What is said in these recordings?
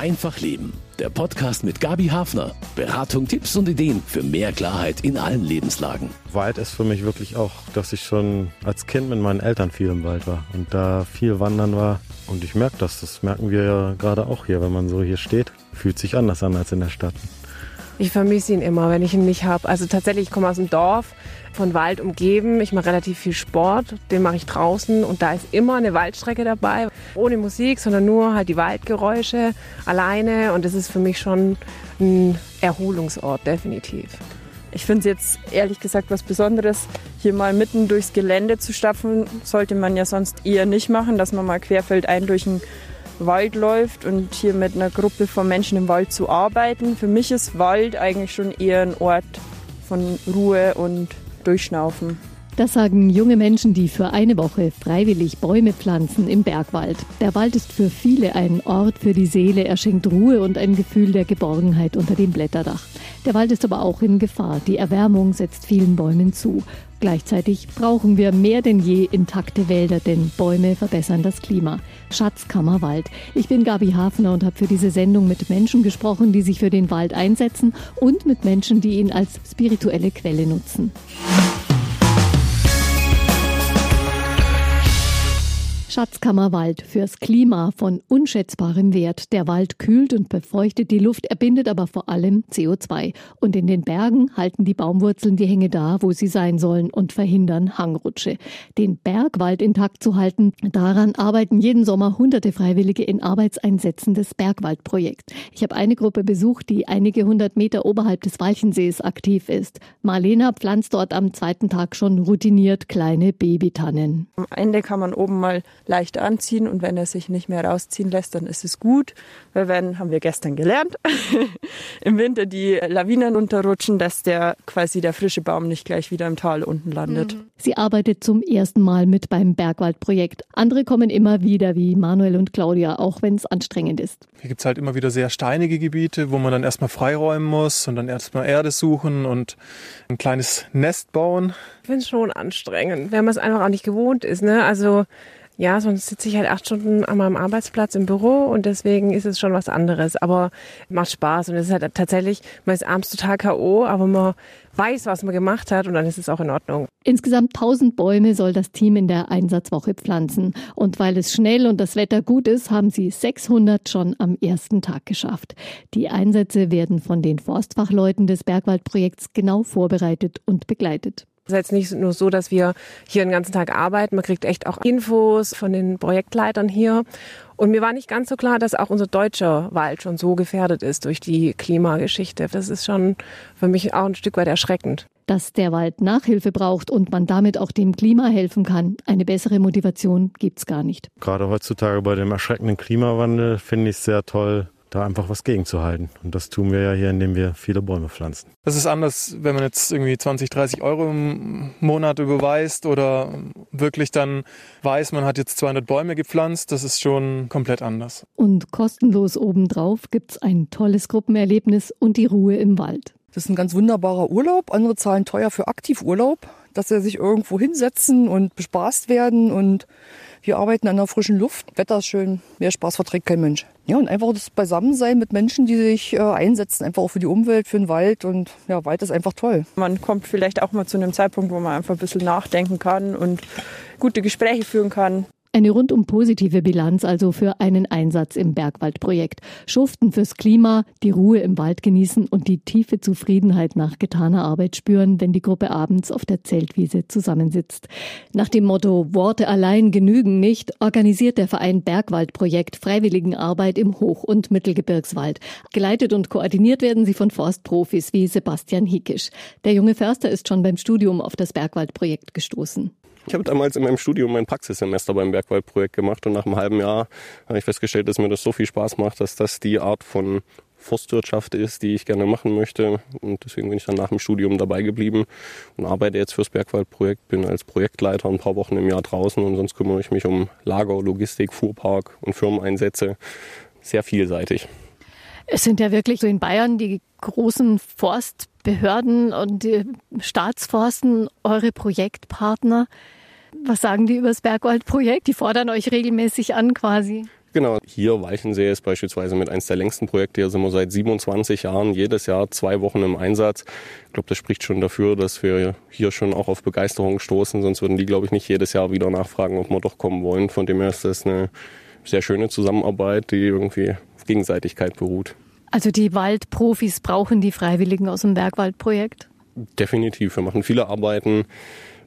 Einfach Leben. Der Podcast mit Gabi Hafner. Beratung, Tipps und Ideen für mehr Klarheit in allen Lebenslagen. Wald ist für mich wirklich auch, dass ich schon als Kind mit meinen Eltern viel im Wald war und da viel wandern war. Und ich merke das, das merken wir ja gerade auch hier, wenn man so hier steht. Fühlt sich anders an als in der Stadt. Ich vermisse ihn immer, wenn ich ihn nicht habe. Also tatsächlich, ich komme aus dem Dorf, von Wald umgeben. Ich mache relativ viel Sport, den mache ich draußen und da ist immer eine Waldstrecke dabei. Ohne Musik, sondern nur halt die Waldgeräusche alleine und das ist für mich schon ein Erholungsort, definitiv. Ich finde es jetzt ehrlich gesagt was Besonderes, hier mal mitten durchs Gelände zu stapfen. Sollte man ja sonst eher nicht machen, dass man mal querfeldein durch ein Wald läuft und hier mit einer Gruppe von Menschen im Wald zu arbeiten. Für mich ist Wald eigentlich schon eher ein Ort von Ruhe und Durchschnaufen. Das sagen junge Menschen, die für eine Woche freiwillig Bäume pflanzen im Bergwald. Der Wald ist für viele ein Ort für die Seele. Er schenkt Ruhe und ein Gefühl der Geborgenheit unter dem Blätterdach. Der Wald ist aber auch in Gefahr. Die Erwärmung setzt vielen Bäumen zu. Gleichzeitig brauchen wir mehr denn je intakte Wälder, denn Bäume verbessern das Klima. Schatzkammer Wald. Ich bin Gabi Hafner und habe für diese Sendung mit Menschen gesprochen, die sich für den Wald einsetzen und mit Menschen, die ihn als spirituelle Quelle nutzen. Schatzkammer Wald fürs Klima von unschätzbarem Wert. Der Wald kühlt und befeuchtet die Luft, er bindet aber vor allem CO2. Und in den Bergen halten die Baumwurzeln die Hänge da, wo sie sein sollen und verhindern Hangrutsche. Den Bergwald intakt zu halten, daran arbeiten jeden Sommer hunderte Freiwillige in Arbeitseinsätzen des Bergwaldprojekts. Ich habe eine Gruppe besucht, die einige hundert Meter oberhalb des Walchensees aktiv ist. Marlena pflanzt dort am zweiten Tag schon routiniert kleine Babytannen. Am Ende kann man oben mal leicht anziehen und wenn er sich nicht mehr rausziehen lässt, dann ist es gut. Weil wenn, haben wir gestern gelernt, im Winter die Lawinen unterrutschen, dass der quasi der frische Baum nicht gleich wieder im Tal unten landet. Mhm. Sie arbeitet zum ersten Mal mit beim Bergwaldprojekt. Andere kommen immer wieder wie Manuel und Claudia, auch wenn es anstrengend ist. Hier gibt es halt immer wieder sehr steinige Gebiete, wo man dann erstmal freiräumen muss und dann erstmal Erde suchen und ein kleines Nest bauen. Ich finde es schon anstrengend, wenn man es einfach auch nicht gewohnt ist. Ne? Also ja, sonst sitze ich halt acht Stunden an meinem Arbeitsplatz im Büro und deswegen ist es schon was anderes. Aber macht Spaß und es ist halt tatsächlich, man ist abends total K.O., aber man weiß, was man gemacht hat und dann ist es auch in Ordnung. Insgesamt 1000 Bäume soll das Team in der Einsatzwoche pflanzen. Und weil es schnell und das Wetter gut ist, haben sie 600 schon am ersten Tag geschafft. Die Einsätze werden von den Forstfachleuten des Bergwaldprojekts genau vorbereitet und begleitet. Es ist jetzt nicht nur so, dass wir hier den ganzen Tag arbeiten. Man kriegt echt auch Infos von den Projektleitern hier. Und mir war nicht ganz so klar, dass auch unser deutscher Wald schon so gefährdet ist durch die Klimageschichte. Das ist schon für mich auch ein Stück weit erschreckend. Dass der Wald Nachhilfe braucht und man damit auch dem Klima helfen kann, eine bessere Motivation gibt's gar nicht. Gerade heutzutage bei dem erschreckenden Klimawandel finde ich es sehr toll, da einfach was gegenzuhalten. Und das tun wir ja hier, indem wir viele Bäume pflanzen. Das ist anders, wenn man jetzt irgendwie 20, 30 Euro im Monat überweist oder wirklich dann weiß, man hat jetzt 200 Bäume gepflanzt. Das ist schon komplett anders. Und kostenlos obendrauf gibt's ein tolles Gruppenerlebnis und die Ruhe im Wald. Das ist ein ganz wunderbarer Urlaub. Andere zahlen teuer für Aktivurlaub, dass sie sich irgendwo hinsetzen und bespaßt werden und wir arbeiten an der frischen Luft. Wetter ist schön. Mehr Spaß verträgt kein Mensch. Ja, und einfach das Beisammensein mit Menschen, die sich äh, einsetzen, einfach auch für die Umwelt, für den Wald. Und ja, Wald ist einfach toll. Man kommt vielleicht auch mal zu einem Zeitpunkt, wo man einfach ein bisschen nachdenken kann und gute Gespräche führen kann. Eine rundum positive Bilanz also für einen Einsatz im Bergwaldprojekt. Schuften fürs Klima, die Ruhe im Wald genießen und die tiefe Zufriedenheit nach getaner Arbeit spüren, wenn die Gruppe abends auf der Zeltwiese zusammensitzt. Nach dem Motto Worte allein genügen nicht, organisiert der Verein Bergwaldprojekt Freiwilligenarbeit im Hoch- und Mittelgebirgswald. Geleitet und koordiniert werden sie von Forstprofis wie Sebastian Hickisch. Der junge Förster ist schon beim Studium auf das Bergwaldprojekt gestoßen. Ich habe damals in meinem Studium mein Praxissemester beim Bergwaldprojekt gemacht und nach einem halben Jahr habe ich festgestellt, dass mir das so viel Spaß macht, dass das die Art von Forstwirtschaft ist, die ich gerne machen möchte. Und deswegen bin ich dann nach dem Studium dabei geblieben und arbeite jetzt fürs Bergwaldprojekt, bin als Projektleiter ein paar Wochen im Jahr draußen und sonst kümmere ich mich um Lager, Logistik, Fuhrpark und Firmeneinsätze. Sehr vielseitig. Es sind ja wirklich so in Bayern die großen Forstbehörden und die Staatsforsten eure Projektpartner. Was sagen die über das Bergwaldprojekt? Die fordern euch regelmäßig an quasi. Genau, hier Weichensee ist beispielsweise mit eines der längsten Projekte. Hier sind wir seit 27 Jahren jedes Jahr zwei Wochen im Einsatz. Ich glaube, das spricht schon dafür, dass wir hier schon auch auf Begeisterung stoßen. Sonst würden die, glaube ich, nicht jedes Jahr wieder nachfragen, ob wir doch kommen wollen. Von dem her ist das eine sehr schöne Zusammenarbeit, die irgendwie Gegenseitigkeit beruht. Also die Waldprofis brauchen die Freiwilligen aus dem Bergwaldprojekt? Definitiv. Wir machen viele Arbeiten,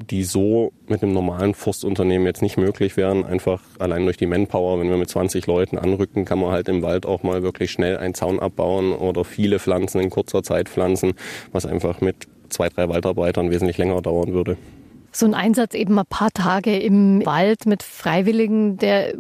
die so mit einem normalen Forstunternehmen jetzt nicht möglich wären. Einfach allein durch die Manpower. Wenn wir mit 20 Leuten anrücken, kann man halt im Wald auch mal wirklich schnell einen Zaun abbauen oder viele Pflanzen in kurzer Zeit pflanzen, was einfach mit zwei, drei Waldarbeitern wesentlich länger dauern würde. So ein Einsatz eben ein paar Tage im Wald mit Freiwilligen, der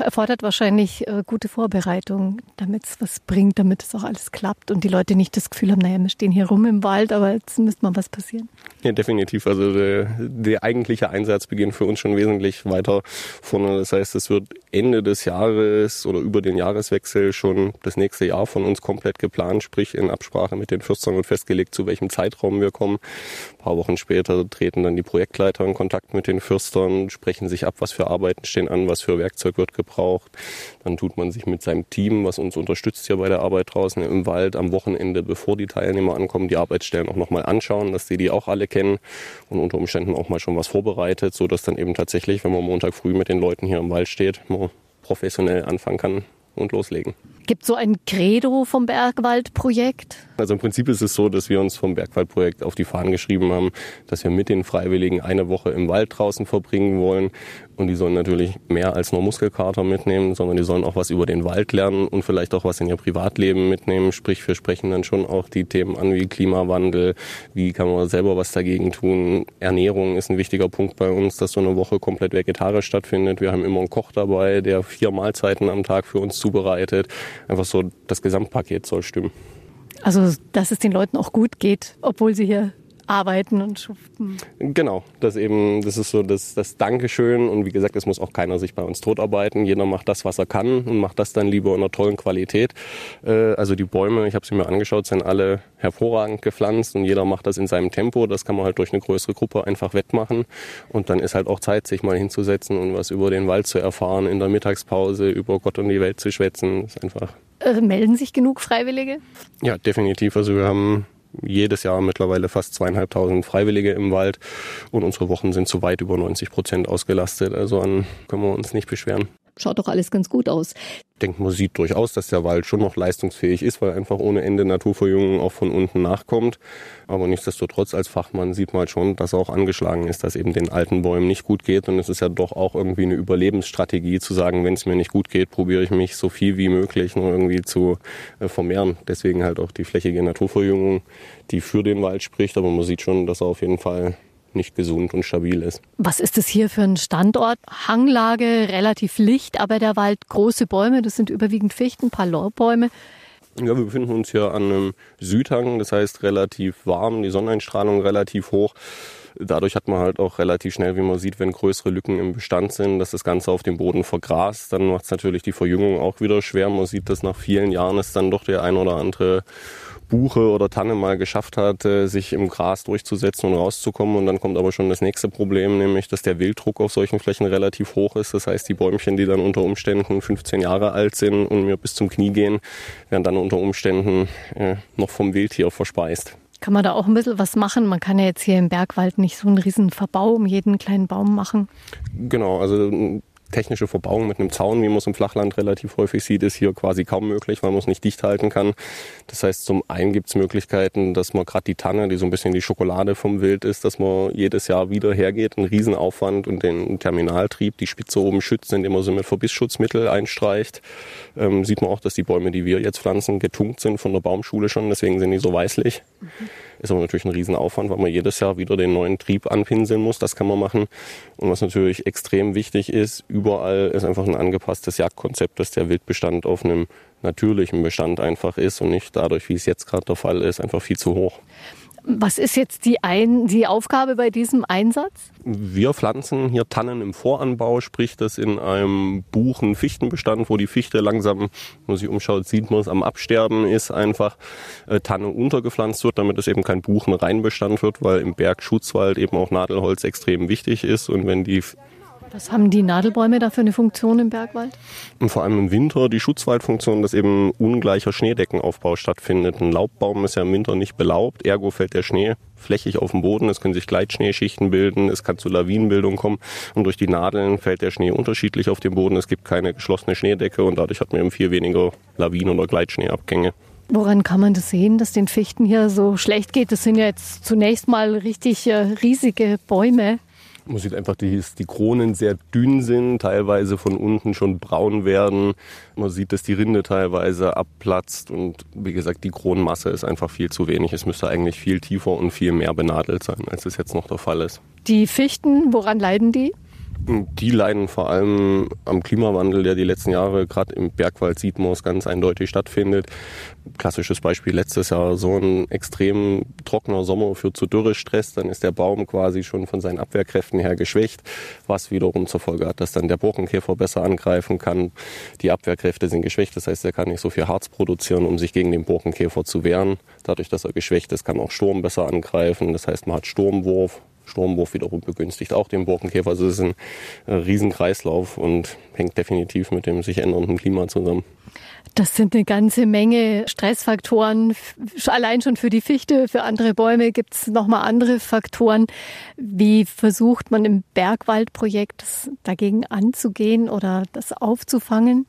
erfordert wahrscheinlich äh, gute Vorbereitung, damit es was bringt, damit es auch alles klappt und die Leute nicht das Gefühl haben, naja, wir stehen hier rum im Wald, aber jetzt müsste mal was passieren. Ja, definitiv. Also der, der eigentliche Einsatz beginnt für uns schon wesentlich weiter vorne. Das heißt, es wird Ende des Jahres oder über den Jahreswechsel schon das nächste Jahr von uns komplett geplant, sprich in Absprache mit den Fürstern und festgelegt, zu welchem Zeitraum wir kommen. Ein paar Wochen später treten dann die Projektleiter in Kontakt mit den Fürstern, sprechen sich ab, was für Arbeiten stehen an, was für Werkzeug wird gebraucht. Dann tut man sich mit seinem Team, was uns unterstützt hier bei der Arbeit draußen im Wald, am Wochenende, bevor die Teilnehmer ankommen, die Arbeitsstellen auch nochmal anschauen, dass die die auch alle kennen und unter Umständen auch mal schon was vorbereitet, so dass dann eben tatsächlich, wenn man Montag früh mit den Leuten hier im Wald steht, man professionell anfangen kann und loslegen. Gibt so ein Credo vom Bergwaldprojekt? Also im Prinzip ist es so, dass wir uns vom Bergwaldprojekt auf die Fahnen geschrieben haben, dass wir mit den Freiwilligen eine Woche im Wald draußen verbringen wollen. Und die sollen natürlich mehr als nur Muskelkater mitnehmen, sondern die sollen auch was über den Wald lernen und vielleicht auch was in ihr Privatleben mitnehmen. Sprich, wir sprechen dann schon auch die Themen an wie Klimawandel, wie kann man selber was dagegen tun. Ernährung ist ein wichtiger Punkt bei uns, dass so eine Woche komplett vegetarisch stattfindet. Wir haben immer einen Koch dabei, der vier Mahlzeiten am Tag für uns zubereitet. Einfach so das Gesamtpaket soll stimmen. Also, dass es den Leuten auch gut geht, obwohl sie hier arbeiten und schuften. Genau, das eben, das ist so das, das Dankeschön und wie gesagt, es muss auch keiner sich bei uns totarbeiten. Jeder macht das, was er kann und macht das dann lieber in einer tollen Qualität. Äh, also die Bäume, ich habe sie mir angeschaut, sind alle hervorragend gepflanzt und jeder macht das in seinem Tempo. Das kann man halt durch eine größere Gruppe einfach wettmachen und dann ist halt auch Zeit, sich mal hinzusetzen und was über den Wald zu erfahren, in der Mittagspause über Gott und die Welt zu schwätzen. Das ist einfach äh, melden sich genug Freiwillige? Ja, definitiv. Also wir haben jedes Jahr mittlerweile fast zweieinhalbtausend Freiwillige im Wald und unsere Wochen sind zu weit über 90 Prozent ausgelastet. Also an können wir uns nicht beschweren. Schaut doch alles ganz gut aus. Ich denke, man sieht durchaus, dass der Wald schon noch leistungsfähig ist, weil einfach ohne Ende Naturverjüngung auch von unten nachkommt. Aber nichtsdestotrotz als Fachmann sieht man halt schon, dass er auch angeschlagen ist, dass eben den alten Bäumen nicht gut geht. Und es ist ja doch auch irgendwie eine Überlebensstrategie zu sagen, wenn es mir nicht gut geht, probiere ich mich so viel wie möglich nur irgendwie zu äh, vermehren. Deswegen halt auch die flächige Naturverjüngung, die für den Wald spricht. Aber man sieht schon, dass er auf jeden Fall nicht gesund und stabil ist. Was ist das hier für ein Standort? Hanglage, relativ licht, aber der Wald große Bäume, das sind überwiegend Fichten, ein paar Lorbeäume. Ja, wir befinden uns hier an einem Südhang, das heißt relativ warm, die Sonneneinstrahlung relativ hoch. Dadurch hat man halt auch relativ schnell, wie man sieht, wenn größere Lücken im Bestand sind, dass das Ganze auf dem Boden vergrast. Dann macht es natürlich die Verjüngung auch wieder schwer. Man sieht, dass nach vielen Jahren ist dann doch der ein oder andere Buche oder Tanne mal geschafft hat, sich im Gras durchzusetzen und rauszukommen. Und dann kommt aber schon das nächste Problem, nämlich, dass der Wilddruck auf solchen Flächen relativ hoch ist. Das heißt, die Bäumchen, die dann unter Umständen 15 Jahre alt sind und mir bis zum Knie gehen, werden dann unter Umständen äh, noch vom Wildtier verspeist. Kann man da auch ein bisschen was machen? Man kann ja jetzt hier im Bergwald nicht so einen riesen Verbau um jeden kleinen Baum machen. Genau, also technische Verbauung mit einem Zaun, wie man es im Flachland relativ häufig sieht, ist hier quasi kaum möglich, weil man es nicht dicht halten kann. Das heißt, zum einen gibt es Möglichkeiten, dass man gerade die Tanne, die so ein bisschen die Schokolade vom Wild ist, dass man jedes Jahr wieder hergeht, einen Riesenaufwand und den Terminaltrieb, die Spitze oben schützt, indem man sie mit Verbissschutzmittel einstreicht. Ähm, sieht man auch, dass die Bäume, die wir jetzt pflanzen, getunkt sind von der Baumschule schon, deswegen sind die so weißlich. Mhm. Ist aber natürlich ein Riesenaufwand, weil man jedes Jahr wieder den neuen Trieb anpinseln muss. Das kann man machen. Und was natürlich extrem wichtig ist, überall ist einfach ein angepasstes Jagdkonzept, dass der Wildbestand auf einem natürlichen Bestand einfach ist und nicht dadurch, wie es jetzt gerade der Fall ist, einfach viel zu hoch. Was ist jetzt die, Ein die Aufgabe bei diesem Einsatz? Wir pflanzen hier Tannen im Voranbau, sprich das in einem Buchen-Fichtenbestand, wo die Fichte langsam, wenn man sich umschaut, sieht man es am Absterben ist, einfach äh, Tanne untergepflanzt wird, damit es eben kein Buchen-Reinbestand wird, weil im Bergschutzwald eben auch Nadelholz extrem wichtig ist und wenn die Was haben die Nadelbäume da für eine Funktion im Bergwald? Und vor allem im Winter die Schutzwaldfunktion, dass eben ungleicher Schneedeckenaufbau stattfindet. Ein Laubbaum ist ja im Winter nicht belaubt, ergo fällt der Schnee flächig auf den Boden, es können sich Gleitschneeschichten bilden, es kann zu Lawinenbildung kommen und durch die Nadeln fällt der Schnee unterschiedlich auf den Boden. Es gibt keine geschlossene Schneedecke und dadurch hat man eben viel weniger Lawinen- oder Gleitschneeabgänge. Woran kann man das sehen, dass den Fichten hier so schlecht geht? Das sind ja jetzt zunächst mal richtig äh, riesige Bäume. Man sieht einfach, dass die Kronen sehr dünn sind, teilweise von unten schon braun werden. Man sieht, dass die Rinde teilweise abplatzt und wie gesagt, die Kronenmasse ist einfach viel zu wenig. Es müsste eigentlich viel tiefer und viel mehr benadelt sein, als es jetzt noch der Fall ist. Die Fichten, woran leiden die? Die leiden vor allem am Klimawandel, der die letzten Jahre gerade im Bergwald es ganz eindeutig stattfindet. Klassisches Beispiel letztes Jahr so ein extrem trockener Sommer führt zu Dürrestress, dann ist der Baum quasi schon von seinen Abwehrkräften her geschwächt, was wiederum zur Folge hat, dass dann der Borkenkäfer besser angreifen kann. Die Abwehrkräfte sind geschwächt, das heißt, er kann nicht so viel Harz produzieren, um sich gegen den Borkenkäfer zu wehren. Dadurch, dass er geschwächt ist, kann auch Sturm besser angreifen. Das heißt, man hat Sturmwurf, Sturmwurf wiederum begünstigt auch den Borkenkäfer. Also es ist ein äh, Riesenkreislauf und hängt definitiv mit dem sich ändernden Klima zusammen. Das sind eine ganze Menge Stressfaktoren. Allein schon für die Fichte, für andere Bäume gibt es nochmal andere Faktoren. Wie versucht man im Bergwaldprojekt dagegen anzugehen oder das aufzufangen?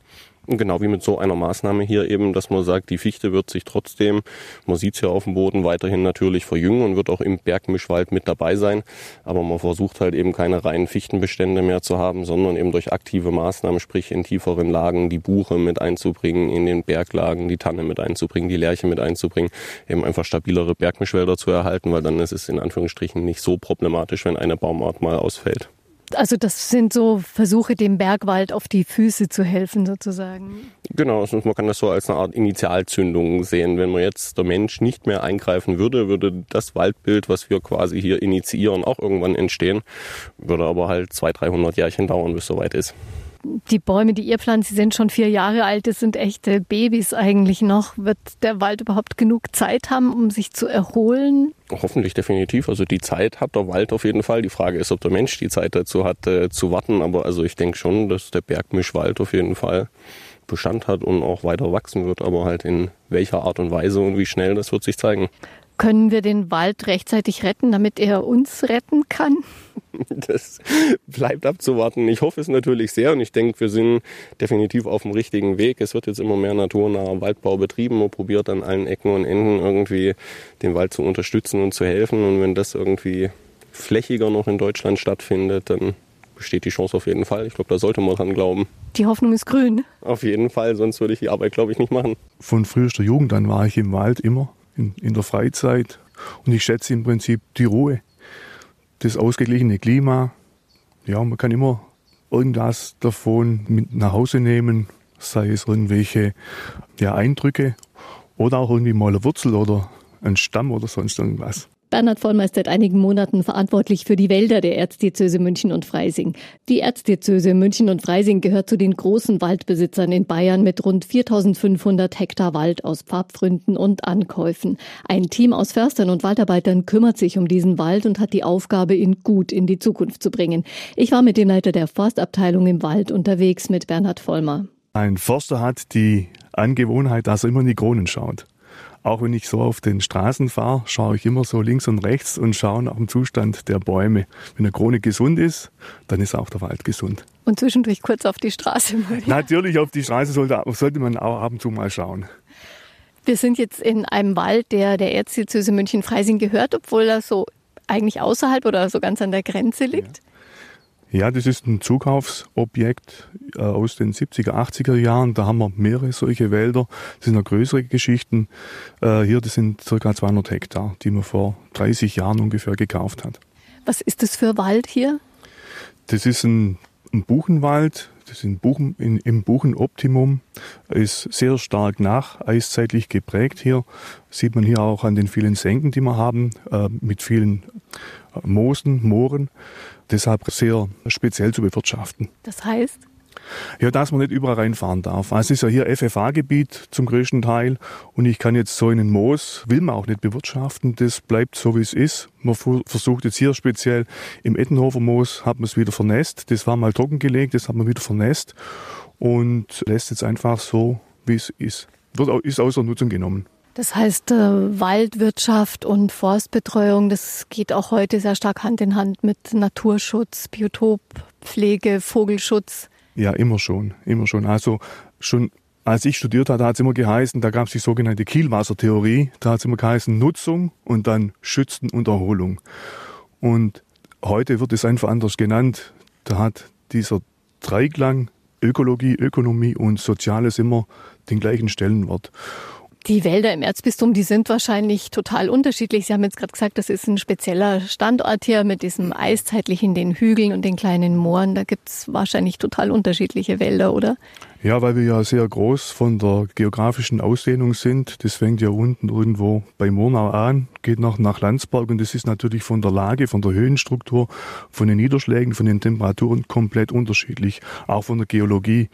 Genau wie mit so einer Maßnahme hier eben, dass man sagt, die Fichte wird sich trotzdem, man sieht es ja auf dem Boden, weiterhin natürlich verjüngen und wird auch im Bergmischwald mit dabei sein. Aber man versucht halt eben keine reinen Fichtenbestände mehr zu haben, sondern eben durch aktive Maßnahmen, sprich in tieferen Lagen die Buche mit einzubringen, in den Berglagen die Tanne mit einzubringen, die Lärche mit einzubringen, eben einfach stabilere Bergmischwälder zu erhalten, weil dann ist es in Anführungsstrichen nicht so problematisch, wenn eine Baumart mal ausfällt. Also das sind so Versuche, dem Bergwald auf die Füße zu helfen sozusagen. Genau, also man kann das so als eine Art Initialzündung sehen. Wenn man jetzt der Mensch nicht mehr eingreifen würde, würde das Waldbild, was wir quasi hier initiieren, auch irgendwann entstehen. Würde aber halt 200, 300 Jährchen dauern, bis es soweit ist die Bäume, die ihr pflanzt, die sind schon vier Jahre alt, das sind echte Babys eigentlich noch. Wird der Wald überhaupt genug Zeit haben, um sich zu erholen? Hoffentlich definitiv. Also die Zeit hat der Wald auf jeden Fall. Die Frage ist, ob der Mensch die Zeit dazu hat, äh, zu warten. Aber also ich denke schon, dass der Bergmischwald auf jeden Fall Bestand hat und auch weiter wachsen wird. Aber halt in welcher Art und Weise und wie schnell, das wird sich zeigen. Können wir den Wald rechtzeitig retten, damit er uns retten kann? Das bleibt abzuwarten. Ich hoffe es natürlich sehr und ich denke, wir sind definitiv auf dem richtigen Weg. Es wird jetzt immer mehr naturnaher Waldbau betrieben. Man probiert an allen Ecken und Enden irgendwie den Wald zu unterstützen und zu helfen. Und wenn das irgendwie flächiger noch in Deutschland stattfindet, dann besteht die Chance auf jeden Fall. Ich glaube, da sollte man dran glauben. Die Hoffnung ist grün. Auf jeden Fall, sonst würde ich die Arbeit, glaube ich, nicht machen. Von frühester Jugend an war ich im Wald immer in, in der Freizeit. Und ich schätze im Prinzip die Ruhe, das ausgeglichene Klima. Ja, man kann immer irgendwas davon mit nach Hause nehmen, sei es irgendwelche ja, Eindrücke oder auch irgendwie mal eine Wurzel oder ein Stamm oder sonst irgendwas. Bernhard Vollmer ist seit einigen Monaten verantwortlich für die Wälder der Erzdiözese München und Freising. Die Erzdiözese München und Freising gehört zu den großen Waldbesitzern in Bayern mit rund 4500 Hektar Wald aus Pfadgründen und Ankäufen. Ein Team aus Förstern und Waldarbeitern kümmert sich um diesen Wald und hat die Aufgabe, ihn gut in die Zukunft zu bringen. Ich war mit dem Leiter der Forstabteilung im Wald unterwegs mit Bernhard Vollmer. Ein Forster hat die Angewohnheit, dass er immer in die Kronen schaut. Auch wenn ich so auf den Straßen fahre, schaue ich immer so links und rechts und schaue nach dem Zustand der Bäume. Wenn eine Krone gesund ist, dann ist auch der Wald gesund. Und zwischendurch kurz auf die Straße mal. Natürlich, auf die Straße sollte, sollte man auch ab und zu mal schauen. Wir sind jetzt in einem Wald, der der Erzdiözese München-Freising gehört, obwohl er so eigentlich außerhalb oder so ganz an der Grenze liegt. Ja. Ja, das ist ein Zukaufsobjekt äh, aus den 70er, 80er Jahren. Da haben wir mehrere solche Wälder. Das sind noch größere Geschichten. Äh, hier, das sind circa 200 Hektar, die man vor 30 Jahren ungefähr gekauft hat. Was ist das für Wald hier? Das ist ein, ein Buchenwald. Das ist Buchen, in, im Buchenoptimum. Ist sehr stark nacheiszeitlich geprägt hier. Sieht man hier auch an den vielen Senken, die wir haben, äh, mit vielen Moosen, Mooren deshalb sehr speziell zu bewirtschaften. Das heißt? Ja, dass man nicht überall reinfahren darf. Also es ist ja hier FFA-Gebiet zum größten Teil und ich kann jetzt so einen Moos, will man auch nicht bewirtschaften, das bleibt so wie es ist. Man versucht jetzt hier speziell im Ettenhofer Moos, hat man es wieder vernässt. Das war mal trockengelegt, das hat man wieder vernässt und lässt jetzt einfach so, wie es ist. Wird, ist außer Nutzung genommen. Das heißt, äh, Waldwirtschaft und Forstbetreuung, das geht auch heute sehr stark Hand in Hand mit Naturschutz, Biotoppflege, Vogelschutz. Ja, immer schon, immer schon. Also schon als ich studiert hatte, hat es immer geheißen, da gab es die sogenannte Kielwassertheorie, da hat es immer geheißen Nutzung und dann Schützen und Erholung. Und heute wird es einfach anders genannt. Da hat dieser Dreiklang Ökologie, Ökonomie und Soziales immer den gleichen Stellenwert. Die Wälder im Erzbistum, die sind wahrscheinlich total unterschiedlich. Sie haben jetzt gerade gesagt, das ist ein spezieller Standort hier mit diesem eiszeitlichen, den Hügeln und den kleinen Mooren. Da gibt es wahrscheinlich total unterschiedliche Wälder, oder? Ja, weil wir ja sehr groß von der geografischen Ausdehnung sind. Das fängt ja unten irgendwo bei Murnau an, geht noch nach Landsberg und das ist natürlich von der Lage, von der Höhenstruktur, von den Niederschlägen, von den Temperaturen komplett unterschiedlich, auch von der Geologie.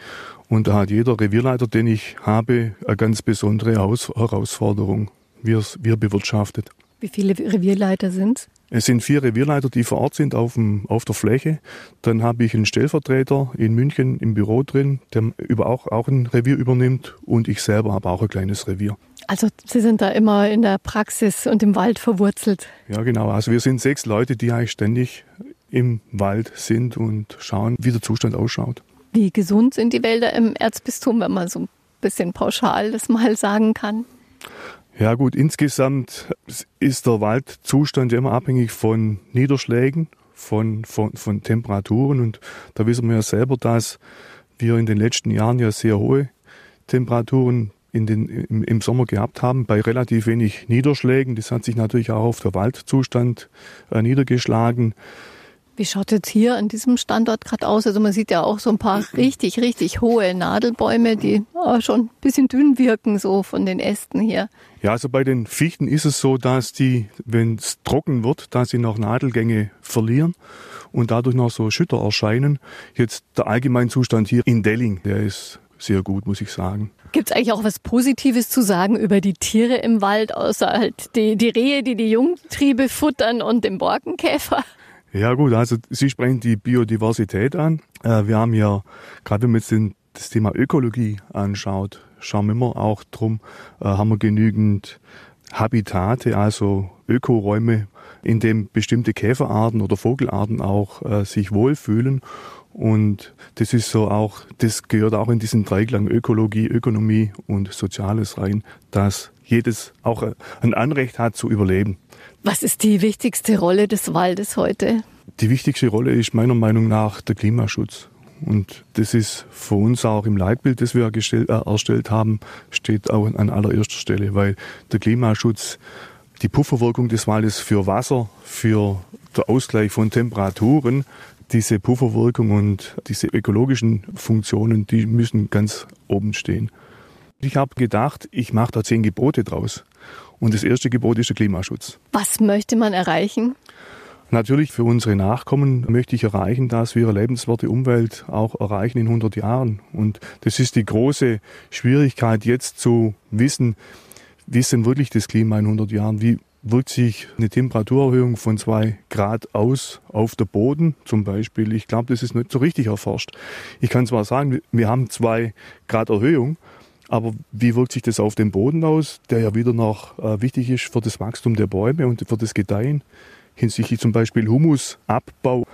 Und da hat jeder Revierleiter, den ich habe, eine ganz besondere Herausforderung, wie er bewirtschaftet. Wie viele Revierleiter sind es sind vier Revierleiter, die vor Ort sind auf, dem, auf der Fläche. Dann habe ich einen Stellvertreter in München im Büro drin, der über auch, auch ein Revier übernimmt. Und ich selber habe auch ein kleines Revier. Also Sie sind da immer in der Praxis und im Wald verwurzelt. Ja, genau. Also wir sind sechs Leute, die eigentlich ständig im Wald sind und schauen, wie der Zustand ausschaut. Wie gesund sind die Wälder im Erzbistum, wenn man so ein bisschen pauschal das mal sagen kann? Ja gut, insgesamt ist der Waldzustand ja immer abhängig von Niederschlägen, von, von, von Temperaturen und da wissen wir ja selber, dass wir in den letzten Jahren ja sehr hohe Temperaturen in den, im, im Sommer gehabt haben, bei relativ wenig Niederschlägen. Das hat sich natürlich auch auf der Waldzustand äh, niedergeschlagen. Wie schaut jetzt hier an diesem Standort gerade aus? Also man sieht ja auch so ein paar richtig, richtig hohe Nadelbäume, die oh, schon ein bisschen dünn wirken, so von den Ästen hier. Ja, also bei den Fichten ist es so, dass die, wenn es trocken wird, dass sie noch Nadelgänge verlieren und dadurch noch so Schütter erscheinen. Jetzt der Allgemeinzustand hier in Delling, der ist sehr gut, muss ich sagen. Gibt es eigentlich auch was Positives zu sagen über die Tiere im Wald, außer halt die, die Rehe, die die Jungtriebe futtern und den Borkenkäfer? Ja gut, also Sie sprechen die Biodiversität an. Äh, wir haben ja, gerade wenn man jetzt das Thema Ökologie anschaut, schauen wir immer auch drum, äh, haben wir genügend Habitate, also Ökoräume, in dem bestimmte Käferarten oder Vogelarten auch äh, sich wohlfühlen. Und das ist so auch, das gehört auch in diesen Dreiklang Ökologie, Ökonomie und Soziales rein, dass jedes auch ein Anrecht hat zu überleben. Was ist die wichtigste Rolle des Waldes heute? Die wichtigste Rolle ist meiner Meinung nach der Klimaschutz. Und das ist für uns auch im Leitbild, das wir gestellt, äh, erstellt haben, steht auch an allererster Stelle, weil der Klimaschutz, die Pufferwirkung des Waldes für Wasser, für den Ausgleich von Temperaturen, diese Pufferwirkung und diese ökologischen Funktionen, die müssen ganz oben stehen. Ich habe gedacht, ich mache da zehn Gebote draus. Und das erste Gebot ist der Klimaschutz. Was möchte man erreichen? Natürlich für unsere Nachkommen möchte ich erreichen, dass wir eine lebenswerte Umwelt auch erreichen in 100 Jahren. Und das ist die große Schwierigkeit jetzt zu wissen, wie ist denn wirklich das Klima in 100 Jahren? Wie wirkt sich eine Temperaturerhöhung von zwei Grad aus auf der Boden zum Beispiel? Ich glaube, das ist nicht so richtig erforscht. Ich kann zwar sagen, wir haben zwei Grad Erhöhung, aber wie wirkt sich das auf den Boden aus, der ja wieder noch äh, wichtig ist für das Wachstum der Bäume und für das Gedeihen? Hinsichtlich zum Beispiel Humusabbau.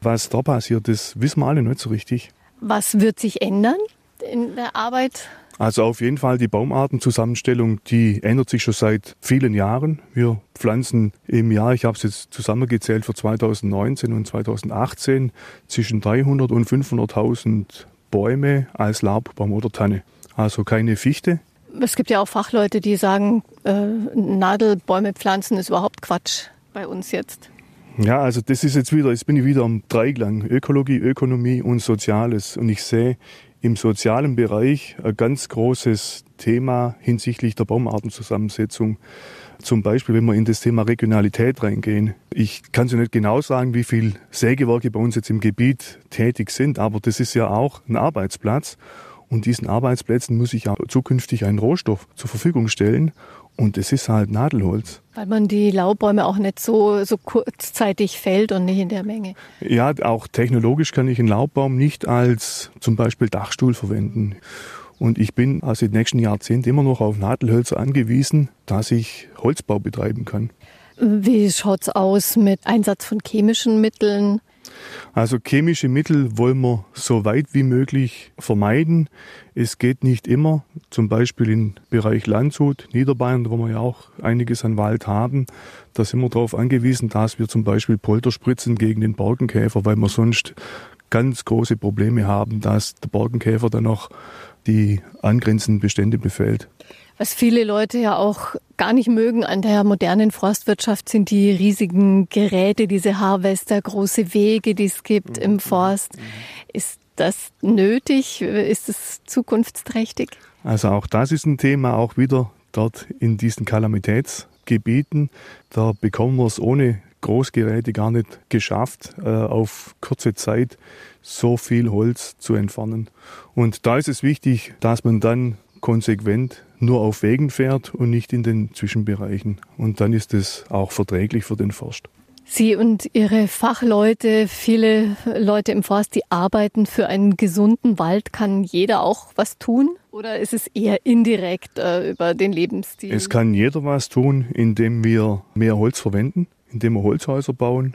Was da passiert, das wissen wir alle nicht so richtig. Was wird sich ändern in der Arbeit? Also auf jeden Fall die Baumartenzusammenstellung, die ändert sich schon seit vielen Jahren. Wir pflanzen im Jahr, ich habe es jetzt zusammengezählt für 2019 und 2018, zwischen 300 und 500.000 Bäume als Laubbaum oder Tanne also keine Fichte. Es gibt ja auch Fachleute, die sagen, äh, Nadelbäume pflanzen ist überhaupt Quatsch bei uns jetzt. Ja, also das ist jetzt wieder, jetzt bin ich wieder am Dreiklang, Ökologie, Ökonomie und Soziales. Und ich sehe im sozialen Bereich ein ganz großes Thema hinsichtlich der Baumartenzusammensetzung. zum Beispiel, wenn wir in das Thema Regionalität reingehen. Ich kann so nicht genau sagen, wie viele Sägewerke bei uns jetzt im Gebiet tätig sind, aber das ist ja auch ein Arbeitsplatz. Und diesen Arbeitsplätzen muss ich auch zukünftig einen Rohstoff zur Verfügung stellen. Und es ist halt Nadelholz. Weil man die Laubbäume auch nicht so, so kurzzeitig fällt und nicht in der Menge. Ja, auch technologisch kann ich einen Laubbaum nicht als zum Beispiel Dachstuhl verwenden. Und ich bin also im nächsten Jahrzehnt immer noch auf Nadelhölzer angewiesen, dass ich Holzbau betreiben kann. Wie schaut es aus mit Einsatz von chemischen Mitteln? Also chemische Mittel wollen wir so weit wie möglich vermeiden. Es geht nicht immer, zum Beispiel im Bereich Landshut, Niederbayern, wo wir ja auch einiges an Wald haben. Da sind wir darauf angewiesen, dass wir zum Beispiel Polter spritzen gegen den Borkenkäfer, weil wir sonst ganz große Probleme haben, dass der Borkenkäfer dann noch die angrenzenden Bestände befällt. Was viele Leute ja auch gar nicht mögen an der modernen Forstwirtschaft sind die riesigen Geräte, diese Harvester, große Wege, die es gibt im mhm. Forst. Ist das nötig? Ist es zukunftsträchtig? Also auch das ist ein Thema, auch wieder dort in diesen Kalamitätsgebieten. Da bekommen wir es ohne Großgeräte gar nicht geschafft, äh, auf kurze Zeit so viel Holz zu entfernen. Und da ist es wichtig, dass man dann konsequent nur auf Wegen fährt und nicht in den Zwischenbereichen. Und dann ist es auch verträglich für den Forst. Sie und Ihre Fachleute, viele Leute im Forst, die arbeiten für einen gesunden Wald. Kann jeder auch was tun? Oder ist es eher indirekt äh, über den Lebensstil? Es kann jeder was tun, indem wir mehr Holz verwenden, indem wir Holzhäuser bauen.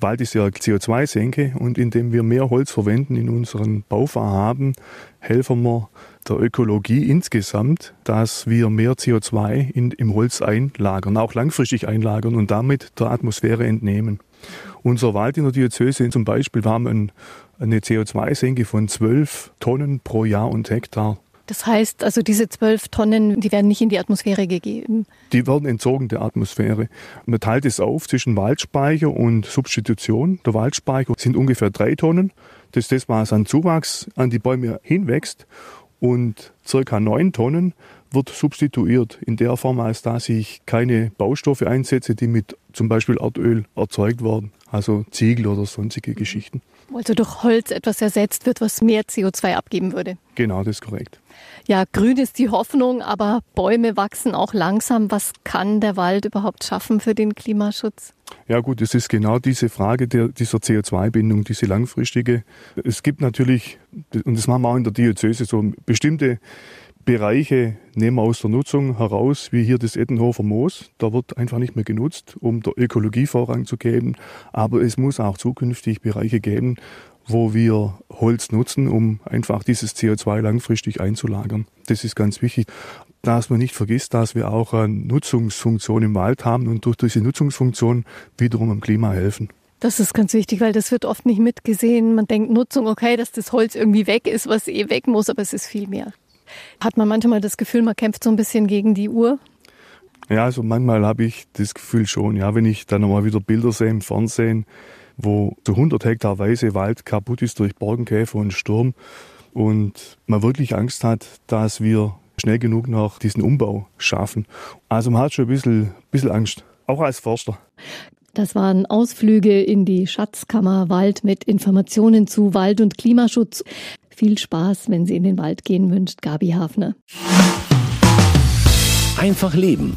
Wald ist ja CO2-Senke und indem wir mehr Holz verwenden in unseren Bauvorhaben, helfen wir der Ökologie insgesamt, dass wir mehr CO2 in, im Holz einlagern, auch langfristig einlagern und damit der Atmosphäre entnehmen. Unser Wald in der Diözese zum Beispiel, wir haben ein, eine CO2-Senke von 12 Tonnen pro Jahr und Hektar. Das heißt also, diese zwölf Tonnen, die werden nicht in die Atmosphäre gegeben? Die werden entzogen der Atmosphäre. Man teilt es auf zwischen Waldspeicher und Substitution. Der Waldspeicher sind ungefähr drei Tonnen. Das ist das, was an Zuwachs an die Bäume hinwächst und circa neun Tonnen wird substituiert in der Form, als dass ich keine Baustoffe einsetze, die mit zum Beispiel Erdöl erzeugt werden, also Ziegel oder sonstige Geschichten. Also durch Holz etwas ersetzt wird, was mehr CO2 abgeben würde. Genau, das ist korrekt. Ja, grün ist die Hoffnung, aber Bäume wachsen auch langsam. Was kann der Wald überhaupt schaffen für den Klimaschutz? Ja gut, es ist genau diese Frage der, dieser CO2-Bindung, diese langfristige. Es gibt natürlich, und das machen wir auch in der Diözese, so bestimmte Bereiche nehmen wir aus der Nutzung heraus, wie hier das Ettenhofer Moos. Da wird einfach nicht mehr genutzt, um der Ökologie Vorrang zu geben. Aber es muss auch zukünftig Bereiche geben, wo wir Holz nutzen, um einfach dieses CO2 langfristig einzulagern. Das ist ganz wichtig, dass man nicht vergisst, dass wir auch eine Nutzungsfunktion im Wald haben und durch diese Nutzungsfunktion wiederum am Klima helfen. Das ist ganz wichtig, weil das wird oft nicht mitgesehen. Man denkt Nutzung, okay, dass das Holz irgendwie weg ist, was eh weg muss, aber es ist viel mehr. Hat man manchmal das Gefühl, man kämpft so ein bisschen gegen die Uhr? Ja, also manchmal habe ich das Gefühl schon. Ja, wenn ich dann nochmal wieder Bilder sehe im Fernsehen, wo zu 100 Hektar weiße Wald kaputt ist durch Borkenkäfer und Sturm und man wirklich Angst hat, dass wir schnell genug noch diesen Umbau schaffen. Also man hat schon ein bisschen, bisschen Angst, auch als Förster. Das waren Ausflüge in die Schatzkammer Wald mit Informationen zu Wald- und Klimaschutz. Viel Spaß, wenn Sie in den Wald gehen, wünscht Gabi Hafner. Einfach Leben.